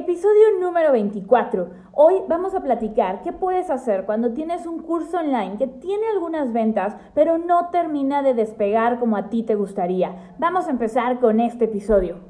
Episodio número 24. Hoy vamos a platicar qué puedes hacer cuando tienes un curso online que tiene algunas ventas, pero no termina de despegar como a ti te gustaría. Vamos a empezar con este episodio.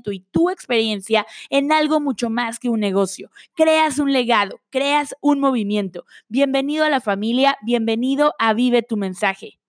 y tu experiencia en algo mucho más que un negocio. Creas un legado, creas un movimiento. Bienvenido a la familia, bienvenido a Vive tu mensaje.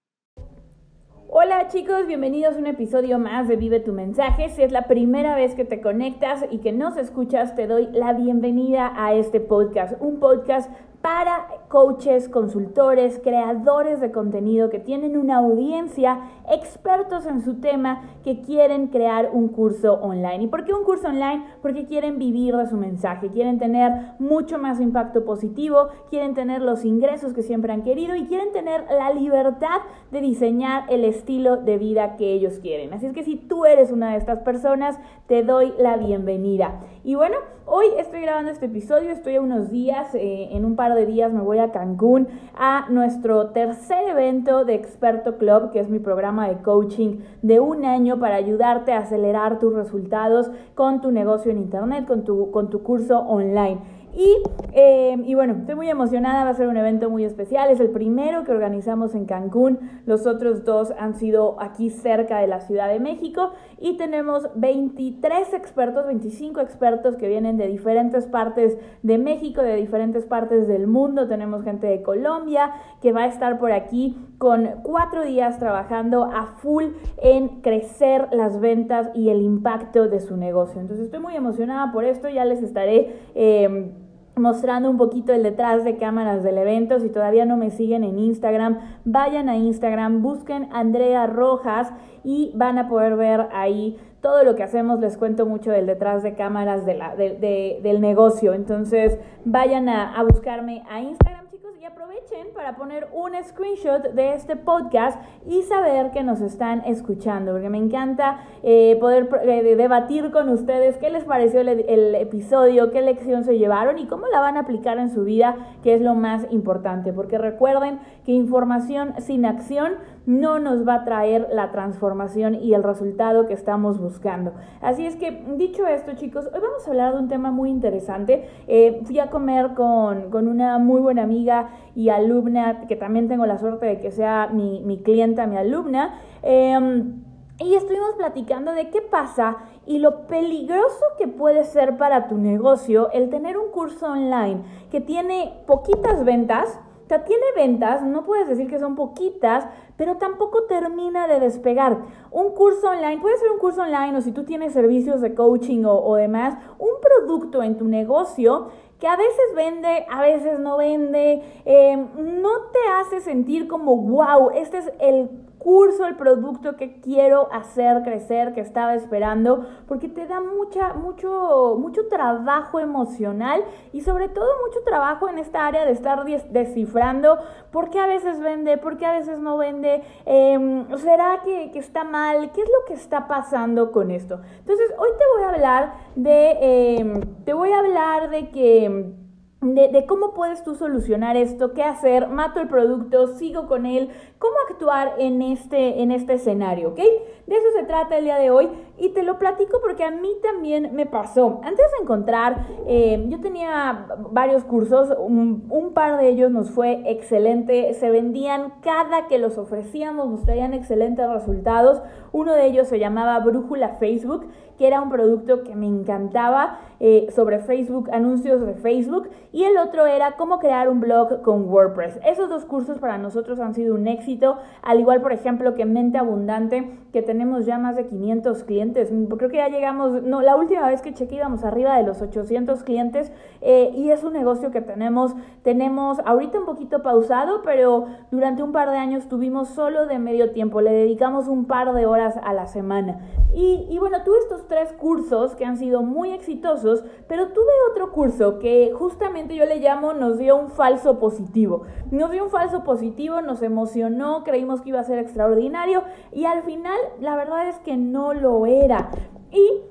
Hola chicos, bienvenidos a un episodio más de Vive tu mensaje. Si es la primera vez que te conectas y que nos escuchas, te doy la bienvenida a este podcast, un podcast para coaches, consultores, creadores de contenido que tienen una audiencia, expertos en su tema, que quieren crear un curso online. ¿Y por qué un curso online? Porque quieren vivir de su mensaje, quieren tener mucho más impacto positivo, quieren tener los ingresos que siempre han querido y quieren tener la libertad de diseñar el estilo de vida que ellos quieren. Así es que si tú eres una de estas personas, te doy la bienvenida. Y bueno, hoy estoy grabando este episodio, estoy a unos días, eh, en un par de días me voy a Cancún a nuestro tercer evento de Experto Club, que es mi programa de coaching de un año para ayudarte a acelerar tus resultados con tu negocio en Internet, con tu, con tu curso online. Y, eh, y, bueno, estoy muy emocionada, va a ser un evento muy especial, es el primero que organizamos en Cancún, los otros dos han sido aquí cerca de la Ciudad de México y tenemos 23 expertos, 25 expertos que vienen de diferentes partes de México, de diferentes partes del mundo, tenemos gente de Colombia que va a estar por aquí con cuatro días trabajando a full en crecer las ventas y el impacto de su negocio. Entonces estoy muy emocionada por esto, ya les estaré... Eh, mostrando un poquito el detrás de cámaras del evento. Si todavía no me siguen en Instagram, vayan a Instagram, busquen Andrea Rojas y van a poder ver ahí todo lo que hacemos. Les cuento mucho del detrás de cámaras de la, del negocio. Entonces vayan a, a buscarme a Instagram y aprovechen para poner un screenshot de este podcast y saber que nos están escuchando, porque me encanta eh, poder eh, debatir con ustedes qué les pareció el, episodio, qué lección se llevaron y cómo la van a aplicar en su vida, que es lo más importante, porque recuerden que información sin acción no nos va a traer la transformación y el resultado que estamos buscando. Así es que, dicho esto, chicos, hoy vamos a hablar de un tema muy interesante. Eh, fui a comer con, con una muy buena amiga y alumna, que también tengo la suerte de que sea mi, mi clienta, mi alumna. Em, y estuvimos platicando de qué pasa y lo peligroso que puede ser para tu negocio el tener un curso online que tiene poquitas ventas, sea, tiene ventas, no puedes decir que son poquitas, pero tampoco termina de despegar. Un curso online, puede ser un curso online o si tú tienes servicios de coaching o, demás, un producto en tu negocio que a veces vende, a veces no vende, eh, no te hace sentir como, wow, este es el curso, el producto que quiero hacer crecer, que estaba esperando, porque te da mucha, mucho, mucho trabajo emocional y sobre todo mucho trabajo en esta área de estar descifrando por qué a veces vende, por qué a veces no vende, em, será que, que, está mal, qué es lo que está pasando con esto. Entonces, hoy te voy a hablar de, em, te voy a hablar de que de, cómo puedes tú solucionar esto, qué hacer, mato el producto, sigo con él, cómo actuar en este, en este escenario, ¿ok? De eso se trata el día de hoy y te lo platico porque a mí también me pasó. Antes de encontrar, eh, yo tenía varios cursos, un, un, par de ellos nos fue excelente, se vendían cada que los ofrecíamos, nos traían excelentes resultados. Uno de ellos se llamaba Brújula Facebook que era un producto que me encantaba eh, sobre Facebook, anuncios de Facebook, y el otro era cómo crear un blog con WordPress. Esos dos cursos para nosotros han sido un éxito, al igual, por ejemplo, que Mente Abundante, que tenemos ya más de 500 clientes. Creo que ya llegamos, no, la última vez que chequeé íbamos arriba de los 800 clientes eh, y es un negocio que tenemos, tenemos ahorita un poquito pausado, pero durante un par de años tuvimos solo de medio tiempo, le dedicamos un par de horas a la semana. Y, y bueno, tuve estos tres cursos que han sido muy exitosos pero tuve otro curso que justamente yo le llamo nos dio un falso positivo. Nos dio un falso positivo, nos emocionó, creímos que iba a ser extraordinario y al final la verdad es que no lo era. Y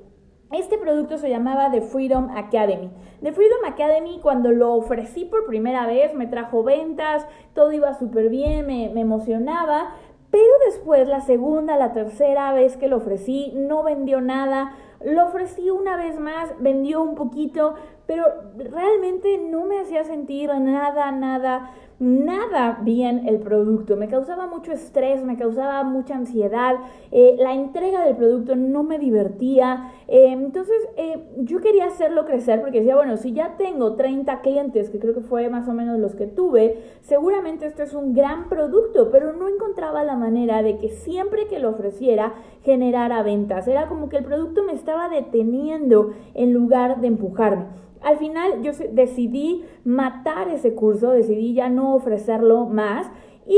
este producto se llamaba The Freedom Academy. The Freedom Academy, cuando lo ofrecí por primera vez, me trajo ventas, todo iba súper bien, me, me, emocionaba, pero después, la segunda, la tercera vez que lo ofrecí, no vendió nada. Lo ofrecí una vez más, vendió un poquito, pero realmente no me hacía sentir nada, nada nada bien el producto, me causaba mucho estrés, me causaba mucha ansiedad, eh, la entrega del producto no me divertía, eh, entonces eh, yo quería hacerlo crecer porque decía, bueno, si ya tengo 30 clientes, que creo que fue más o menos los que tuve, seguramente esto es un gran producto, pero no encontraba la manera de que siempre que lo ofreciera generara ventas, era como que el producto me estaba deteniendo en lugar de empujarme. Al final yo decidí matar ese curso, decidí ya no ofrecerlo más y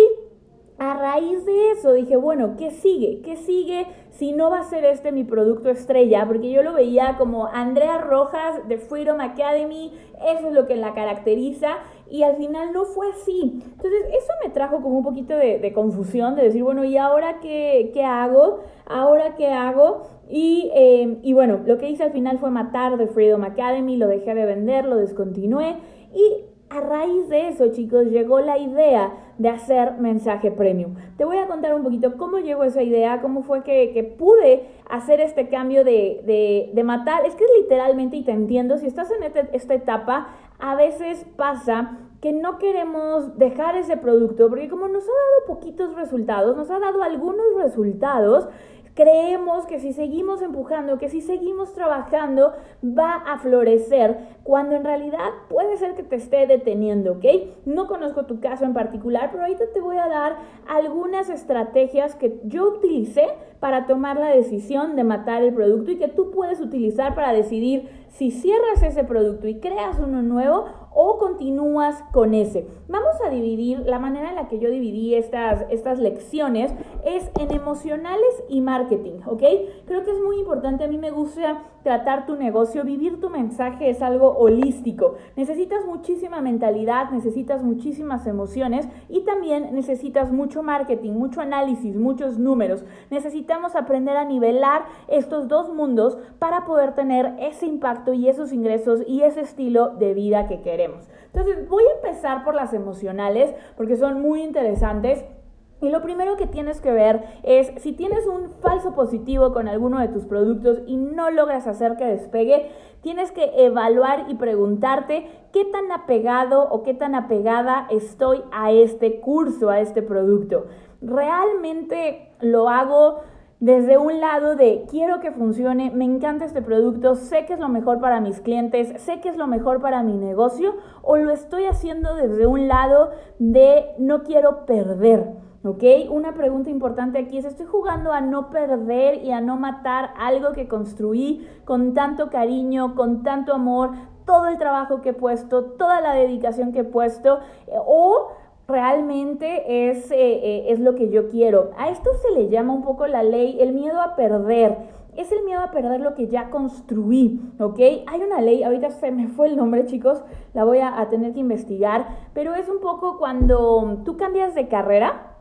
a raíz de eso dije, bueno, ¿qué sigue? ¿Qué sigue si no va a ser este mi producto estrella? Porque yo lo veía como Andrea Rojas de Freedom Academy, eso es lo que la caracteriza y al final no fue así. Entonces eso me trajo como un poquito de, confusión, de decir, bueno, ¿y ahora qué, qué hago? ¿Ahora qué hago? Y, em, y, bueno, lo que hice al final fue matar The Freedom Academy, lo dejé de vender, lo descontinué y a raíz de eso, chicos, llegó la idea de hacer mensaje premium. Te voy a contar un poquito cómo llegó esa idea, cómo fue que, pude hacer este cambio de, de, matar. Es que literalmente, y te entiendo, si estás en este, esta etapa, a veces pasa que no queremos dejar ese producto, porque como nos ha dado poquitos resultados, nos ha dado algunos resultados, Creemos que si seguimos empujando, que si seguimos trabajando, va a florecer, cuando en realidad puede ser que te esté deteniendo, ¿ok? No conozco tu caso en particular, pero ahorita te voy a dar algunas estrategias que yo utilicé para tomar la decisión de matar el producto y que tú puedes utilizar para decidir si cierras ese producto y creas uno nuevo o continúas con ese. Vamos a dividir, la manera en la que yo dividí estas, estas lecciones es en emocionales y marketing, ¿ok? Creo que es muy importante, a mí me gusta tratar tu negocio, vivir tu mensaje es algo holístico. Necesitas muchísima mentalidad, necesitas muchísimas emociones y también necesitas mucho marketing, mucho análisis, muchos números. Necesitamos aprender a nivelar estos dos mundos para poder tener ese impacto y esos ingresos y ese estilo de vida que queremos. Entonces voy a empezar por las emocionales porque son muy interesantes. Y lo primero que tienes que ver es si tienes un falso positivo con alguno de tus productos y no logras hacer que despegue, tienes que evaluar y preguntarte qué tan apegado o qué tan apegada estoy a este curso, a este producto. ¿Realmente lo hago desde un lado de quiero que funcione, me encanta este producto, sé que es lo mejor para mis clientes, sé que es lo mejor para mi negocio, o lo estoy haciendo desde un lado de no quiero perder. ¿Ok? Una pregunta importante aquí es, ¿estoy jugando a no perder y a no matar algo que construí con tanto cariño, con tanto amor, todo el trabajo que he puesto, toda la dedicación que he puesto? ¿O realmente es, eh, eh, es lo que yo quiero. A esto se le llama un poco la ley, el miedo a perder. Es el miedo a perder lo que ya construí, ¿ok? Hay una ley, ahorita se me fue el nombre, chicos, la voy a tener que investigar, pero es un poco cuando tú cambias de carrera,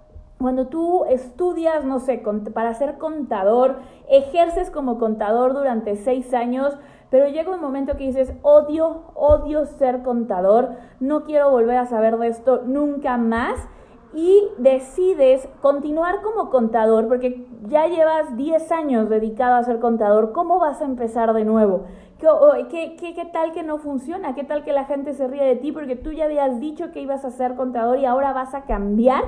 cuando tú estudias, no sé, para ser contador, ejerces como contador durante seis años, pero llega un momento que dices, odio, odio ser contador, no quiero volver a saber de esto nunca más. Y decides continuar como contador porque ya llevas 10 años dedicado a ser contador. ¿Cómo vas a empezar de nuevo? ¿Qué, qué, qué, tal que no funciona? ¿Qué tal que la gente se ríe de ti porque tú ya habías dicho que ibas a ser contador y ahora vas a cambiar?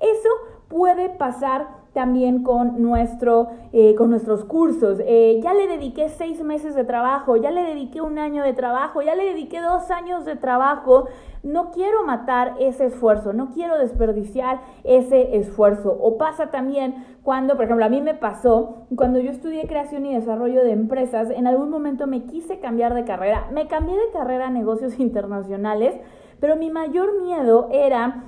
Eso puede pasar también con, nuestro, eh, con nuestros cursos. Eh, ya le dediqué seis meses de trabajo, ya le dediqué un año de trabajo, ya le dediqué dos años de trabajo. No quiero matar ese esfuerzo, no quiero desperdiciar ese esfuerzo. O pasa también cuando, por ejemplo, a mí me pasó, cuando yo estudié creación y desarrollo de empresas, en algún momento me quise cambiar de carrera. Me cambié de carrera a negocios internacionales, pero mi mayor miedo era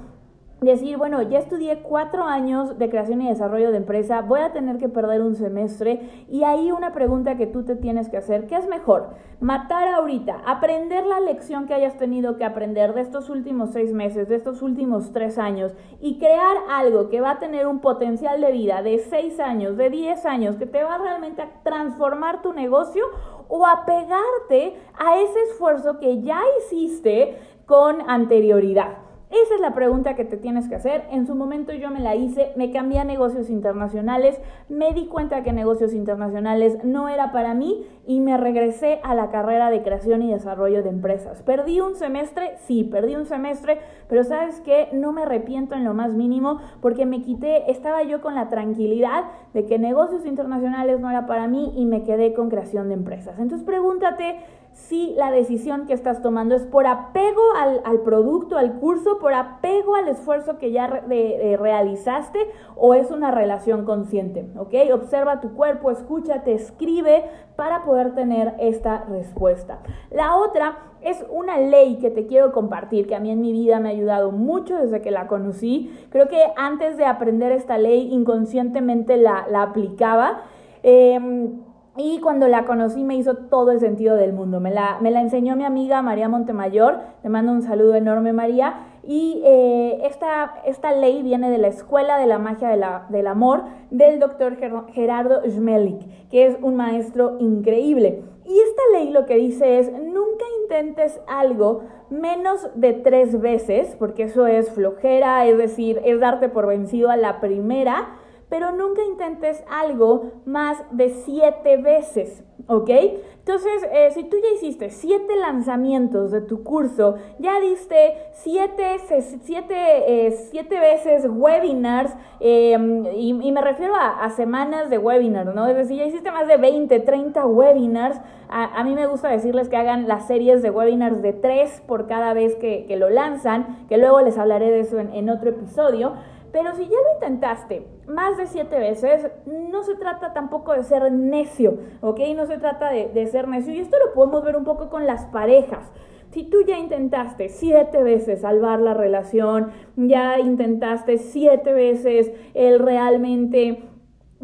decir, bueno, ya estudié cuatro años de creación y desarrollo de empresa, voy a tener que perder un semestre y ahí una pregunta que tú te tienes que hacer, ¿qué es mejor? Matar ahorita, aprender la lección que hayas tenido que aprender de estos últimos seis meses, de estos últimos tres años y crear algo que va a tener un potencial de vida de seis años, de diez años, que te va realmente a transformar tu negocio o apegarte a ese esfuerzo que ya hiciste con anterioridad. Esa es la pregunta que te tienes que hacer. En su momento yo me la hice, me cambié a negocios internacionales, me di cuenta que negocios internacionales no era para mí y me regresé a la carrera de creación y desarrollo de empresas. Perdí un semestre, sí, perdí un semestre, pero sabes que no me arrepiento en lo más mínimo porque me quité, estaba yo con la tranquilidad de que negocios internacionales no era para mí y me quedé con creación de empresas. Entonces pregúntate si la decisión que estás tomando es por apego al, producto, al curso, por apego al esfuerzo que ya realizaste o es una relación consciente, ¿ok? Observa tu cuerpo, escúchate, escribe para poder tener esta respuesta. La otra es una ley que te quiero compartir, que a mí en mi vida me ha ayudado mucho desde que la conocí. Creo que antes de aprender esta ley inconscientemente la, aplicaba. Em, y cuando la conocí me hizo todo el sentido del mundo. Me la, me la enseñó mi amiga María Montemayor. Te mando un saludo enorme, María. Y eh, esta, esta, ley viene de la Escuela de la Magia de del Amor del doctor Gerardo Schmelik, que es un maestro increíble. Y esta ley lo que dice es, nunca intentes algo menos de tres veces, porque eso es flojera, es decir, es darte por vencido a la primera pero nunca intentes algo más de siete veces, ¿ok? Entonces, eh, si tú ya hiciste siete lanzamientos de tu curso, ya diste siete, siete, siete veces webinars, em, y, me refiero a, semanas de webinars, ¿no? Es decir, ya hiciste más de 20, 30 webinars, a, mí me gusta decirles que hagan las series de webinars de tres por cada vez que, lo lanzan, que luego les hablaré de eso en otro episodio. Pero si ya lo intentaste más de siete veces, no se trata tampoco de ser necio, ¿ok? No se trata de, ser necio. Y esto lo podemos ver un poco con las parejas. Si tú ya intentaste siete veces salvar la relación, ya intentaste siete veces el realmente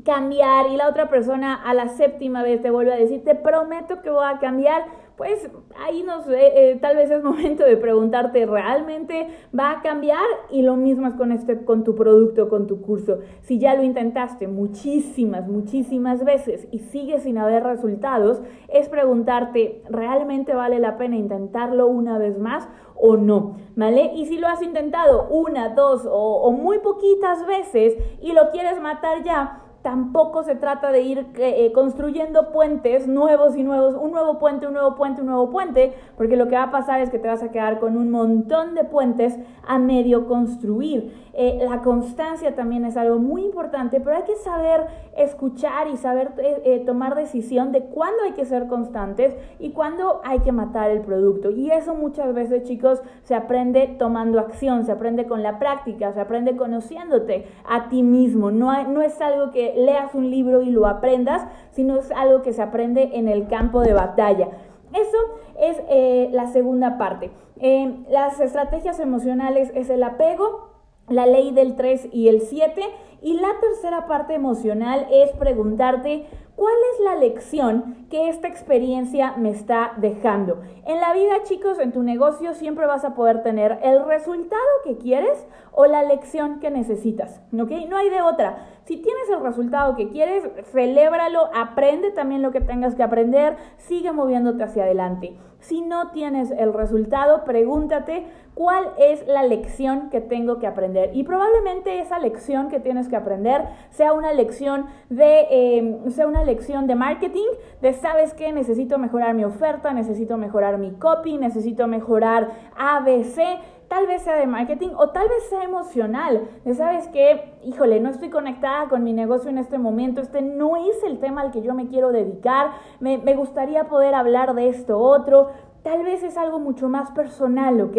cambiar y la otra persona a la séptima vez te vuelve a decir, te prometo que voy a cambiar, pues ahí nos, eh, tal vez es momento de preguntarte, ¿realmente va a cambiar? Y lo mismo es con, este, con tu producto, con tu curso. Si ya lo intentaste muchísimas, muchísimas veces y sigues sin haber resultados, es preguntarte, ¿realmente vale la pena intentarlo una vez más o no? ¿Vale? Y si lo has intentado una, dos o, o muy poquitas veces y lo quieres matar ya, tampoco se trata de ir eh, construyendo puentes nuevos y nuevos, un nuevo puente, un nuevo puente, un nuevo puente, porque lo que va a pasar es que te vas a quedar con un montón de puentes a medio construir. Eh, la constancia también es algo muy importante, pero hay que saber escuchar y saber eh, tomar decisión de cuándo hay que ser constantes y cuándo hay que matar el producto. Y eso muchas veces, chicos, se aprende tomando acción, se aprende con la práctica, se aprende conociéndote a ti mismo. No, no es algo que leas un libro y lo aprendas, sino es algo que se aprende en el campo de batalla. Eso es eh, la segunda parte. Eh, las estrategias emocionales es el apego, la ley del 3 y el 7. Y la tercera parte emocional es preguntarte ¿Cuál es la lección que esta experiencia me está dejando? En la vida, chicos, en tu negocio siempre vas a poder tener el resultado que quieres o la lección que necesitas, ¿ok? No hay de otra. Si tienes el resultado que quieres, celébralo, aprende también lo que tengas que aprender, sigue moviéndote hacia adelante. Si no tienes el resultado, pregúntate cuál es la lección que tengo que aprender. Y probablemente esa lección que tienes que aprender sea una lección de, em, sea una lección de marketing, de sabes que necesito mejorar mi oferta, necesito mejorar mi copy, necesito mejorar ABC tal vez sea de marketing o tal vez sea emocional. Sabes que, híjole, no estoy conectada con mi negocio en este momento, este no es el tema al que yo me quiero dedicar, me, me gustaría poder hablar de esto otro. Tal vez es algo mucho más personal, ¿ok?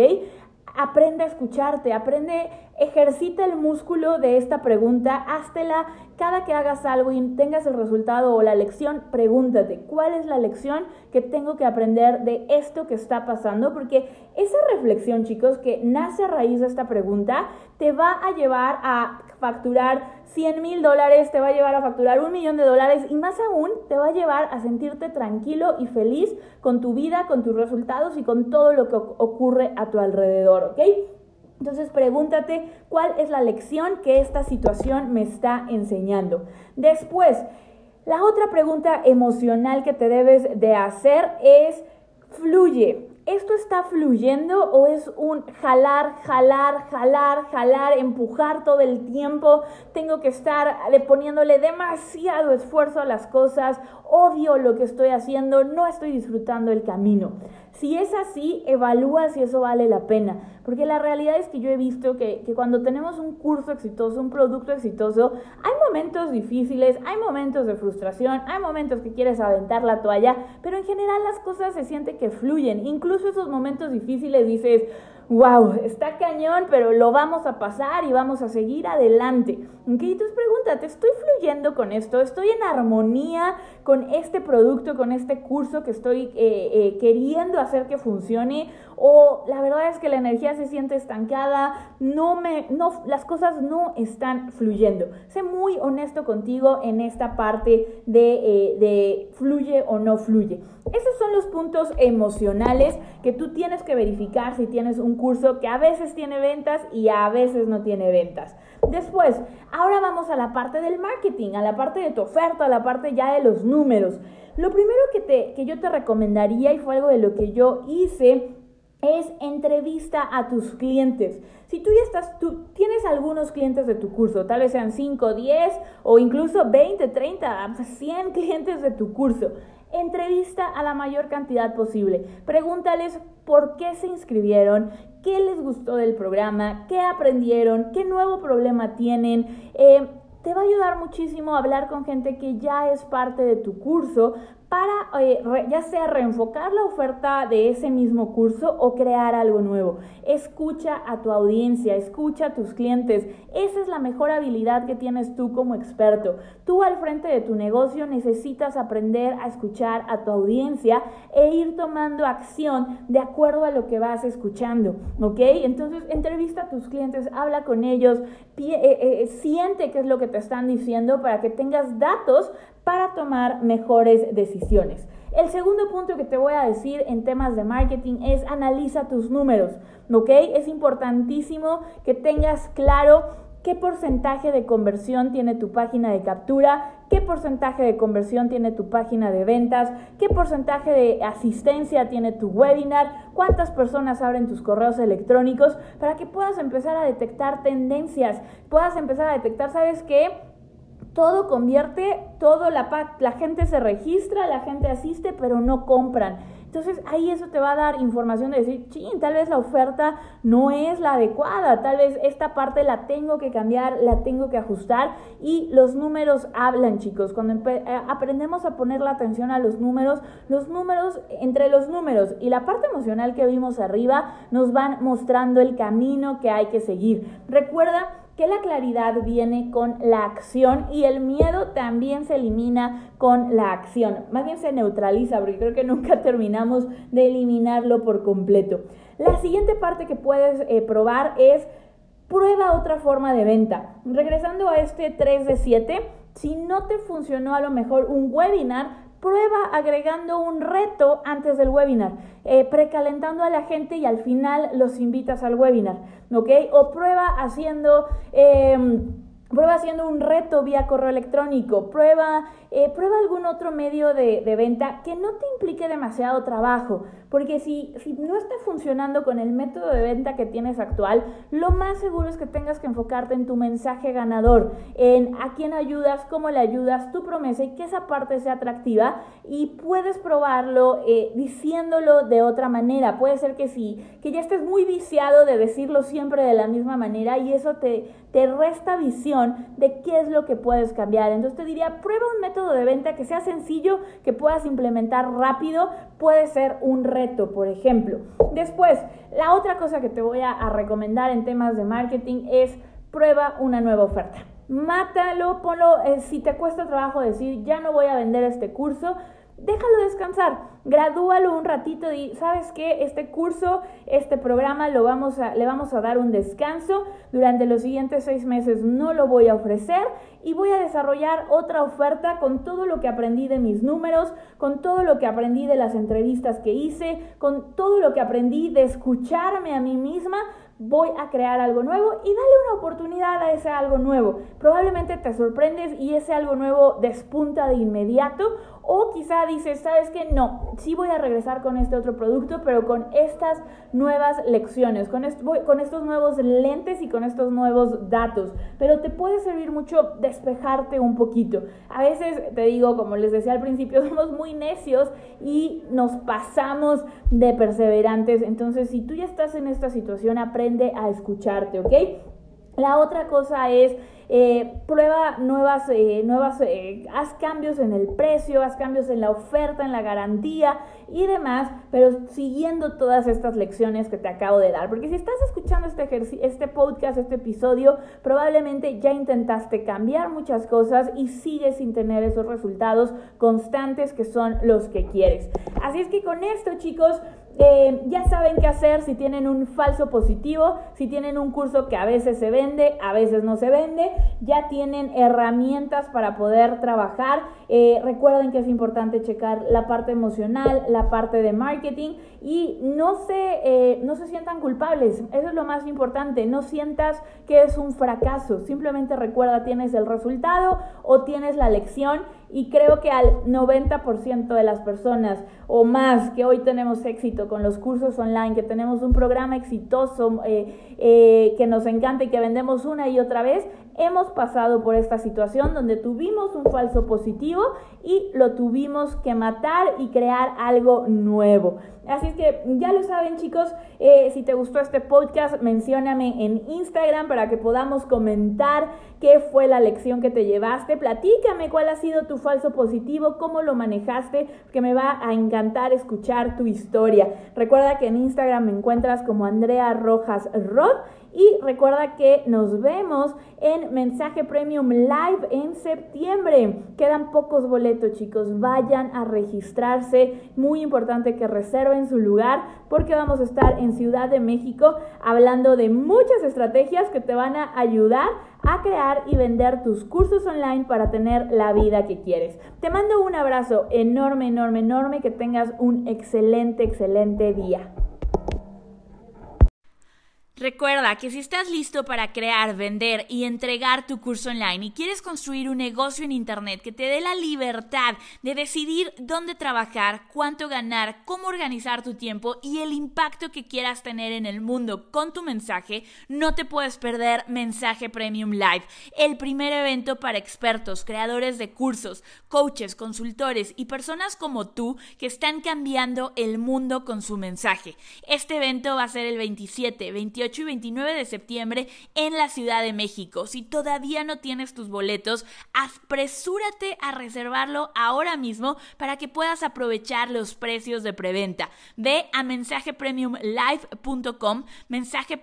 Aprende a escucharte, aprende, ejercita el músculo de esta pregunta, háztela cada que hagas algo y tengas el resultado o la lección, pregúntate, ¿cuál es la lección que tengo que aprender de esto que está pasando? Porque esa reflexión, chicos, que nace a raíz de esta pregunta, te va a llevar a facturar 100 mil dólares, te va a llevar a facturar un millón de dólares y más aún te va a llevar a sentirte tranquilo y feliz con tu vida, con tus resultados y con todo lo que ocurre a tu alrededor, ¿ok? Entonces pregúntate cuál es la lección que esta situación me está enseñando. Después, la otra pregunta emocional que te debes de hacer es, fluye. ¿Esto está fluyendo o es un jalar, jalar, jalar, jalar, empujar todo el tiempo? Tengo que estar poniéndole demasiado esfuerzo a las cosas, odio lo que estoy haciendo, no estoy disfrutando el camino. Si es así, evalúa si eso vale la pena. Porque la realidad es que yo he visto que, cuando tenemos un curso exitoso, un producto exitoso, hay momentos difíciles, hay momentos de frustración, hay momentos que quieres aventar la toalla, pero en general las cosas se sienten que fluyen. Incluso esos momentos difíciles dices, wow, está cañón, pero lo vamos a pasar y vamos a seguir adelante. ¿Ok? Entonces pregúntate, ¿estoy fluyendo con esto? ¿Estoy en armonía con este producto, con este curso que estoy eh, eh, queriendo hacer que funcione? ¿O la verdad es que la energía se siente estancada? No me, no, las cosas no están fluyendo. Sé muy honesto contigo en esta parte de, eh, de fluye o no fluye. Esos son los puntos emocionales que tú tienes que verificar si tienes un curso que a veces tiene ventas y a veces no tiene ventas. Después, ahora vamos a la parte del marketing, a la parte de tu oferta, a la parte ya de los números. Lo primero que, te, que yo te recomendaría, y fue algo de lo que yo hice, es entrevista a tus clientes. Si tú ya estás, tienes algunos clientes de tu curso, tal vez sean 5, 10 o incluso 20, 30, 100 clientes de tu curso. Entrevista a la mayor cantidad posible. Pregúntales por qué se inscribieron, qué les gustó del programa, qué aprendieron, qué nuevo problema tienen. Eh, te va a ayudar muchísimo hablar con gente que ya es parte de tu curso para ya sea reenfocar la oferta de ese mismo curso o crear algo nuevo. Escucha a tu audiencia, escucha a tus clientes. Esa es la mejor habilidad que tienes tú como experto. Tú al frente de tu negocio necesitas aprender a escuchar a tu audiencia e ir tomando acción de acuerdo a lo que vas escuchando, ¿ok? Entonces entrevista a tus clientes, habla con ellos, eh, eh, siente qué es lo que te están diciendo para que tengas datos para tomar mejores decisiones. El segundo punto que te voy a decir en temas de marketing es analiza tus números, ¿ok? Es importantísimo que tengas claro qué porcentaje de conversión tiene tu página de captura, qué porcentaje de conversión tiene tu página de ventas, qué porcentaje de asistencia tiene tu webinar, cuántas personas abren tus correos electrónicos, para que puedas empezar a detectar tendencias, puedas empezar a detectar, ¿sabes qué? Todo convierte, todo la, la gente se registra, la gente asiste, pero no compran. Entonces ahí eso te va a dar información de decir, ching, tal vez la oferta no es la adecuada, tal vez esta parte la tengo que cambiar, la tengo que ajustar y los números hablan chicos. Cuando eh, aprendemos a poner la atención a los números, los números, entre los números y la parte emocional que vimos arriba, nos van mostrando el camino que hay que seguir. Recuerda que la claridad viene con la acción y el miedo también se elimina con la acción. Más bien se neutraliza porque creo que nunca terminamos de eliminarlo por completo. La siguiente parte que puedes eh, probar es prueba otra forma de venta. Regresando a este 3 de 7, si no te funcionó a lo mejor un webinar, prueba agregando un reto antes del webinar, eh, precalentando a la gente y al final los invitas al webinar, ¿ok? O prueba haciendo... Em, Prueba haciendo un reto vía correo electrónico, prueba, eh, prueba algún otro medio de, de, venta que no te implique demasiado trabajo, porque si, si no está funcionando con el método de venta que tienes actual, lo más seguro es que tengas que enfocarte en tu mensaje ganador, en a quién ayudas, cómo le ayudas, tu promesa y que esa parte sea atractiva y puedes probarlo eh, diciéndolo de otra manera. Puede ser que sí, que ya estés muy viciado de decirlo siempre de la misma manera y eso te, te resta visión de qué es lo que puedes cambiar. Entonces te diría, prueba un método de venta que sea sencillo, que puedas implementar rápido, puede ser un reto, por ejemplo. Después, la otra cosa que te voy a, recomendar en temas de marketing es prueba una nueva oferta. Mátalo, ponlo, eh, si te cuesta trabajo decir, ya no voy a vender este curso, déjalo descansar, gradúalo un ratito y sabes que este curso, este programa lo vamos a, le vamos a dar un descanso. Durante los siguientes seis meses, no lo voy a ofrecer y voy a desarrollar otra oferta con todo lo que aprendí de mis números, con todo lo que aprendí de las entrevistas que hice, con todo lo que aprendí de escucharme a mí misma. Voy a crear algo nuevo y dale una oportunidad a ese algo nuevo. Probablemente te sorprendes y ese algo nuevo despunta de inmediato o quizá dices, ¿sabes qué? No, sí voy a regresar con este otro producto, pero con estas nuevas lecciones, con, con estos nuevos lentes y con estos nuevos datos. Pero te puede servir mucho despejarte un poquito. A veces, te digo, como les decía al principio, somos muy necios y nos pasamos de perseverantes. Entonces, si tú ya estás en esta situación, aprende a escucharte, ¿ok? La otra cosa es eh, prueba nuevas, eh, nuevas eh, haz cambios en el precio, haz cambios en la oferta, en la garantía y demás, pero siguiendo todas estas lecciones que te acabo de dar. Porque si estás escuchando este, este podcast, este episodio, probablemente ya intentaste cambiar muchas cosas y sigues sin tener esos resultados constantes que son los que quieres. Así es que con esto, chicos, eh, ya saben qué hacer si tienen un falso positivo, si tienen un curso que a veces se vende, a veces no se vende, ya tienen herramientas para poder trabajar. Eh, recuerden que es importante checar la parte emocional, la parte de marketing y no se, eh, no se sientan culpables. Eso es lo más importante. No sientas que es un fracaso. Simplemente recuerda, tienes el resultado o tienes la lección y creo que al 90% de las personas o más que hoy tenemos éxito con los cursos online, que tenemos un programa exitoso eh, eh, que nos encanta y que vendemos una y otra vez, hemos pasado por esta situación donde tuvimos un falso positivo y lo tuvimos que matar y crear algo nuevo. Así que ya lo saben chicos, eh, si te gustó este podcast, mencióname en Instagram para que podamos comentar qué fue la lección que te llevaste. Platícame cuál ha sido tu falso positivo, cómo lo manejaste, que me va a encantar escuchar tu historia. Recuerda que en Instagram me encuentras como Andrea Rojas Rod y recuerda que nos vemos en Mensaje Premium Live en septiembre. Quedan pocos boletos, chicos. Vayan a registrarse. Muy importante que reserven su lugar porque vamos a estar en Ciudad de México hablando de muchas estrategias que te van a ayudar a crear y vender tus cursos online para tener la vida que quieres. Te mando un abrazo enorme, enorme, enorme. Que tengas un excelente, excelente día. Recuerda que si estás listo para crear, vender y entregar tu curso online y quieres construir un negocio en Internet que te dé la libertad de decidir dónde trabajar, cuánto ganar, cómo organizar tu tiempo y el impacto que quieras tener en el mundo con tu mensaje, no te puedes perder Mensaje Premium Live, el primer evento para expertos, creadores de cursos, coaches, consultores y personas como tú que están cambiando el mundo con su mensaje. Este evento va a ser el 27, 28 y 29 de septiembre en la Ciudad de México. Si todavía no tienes tus boletos, apresúrate a reservarlo ahora mismo para que puedas aprovechar los precios de preventa. Ve a mensajepremiumlive.com, mensaje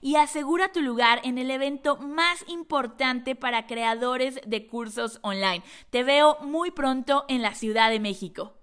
y asegura tu lugar en el evento más importante para creadores de cursos online. Te veo muy pronto en la Ciudad de México.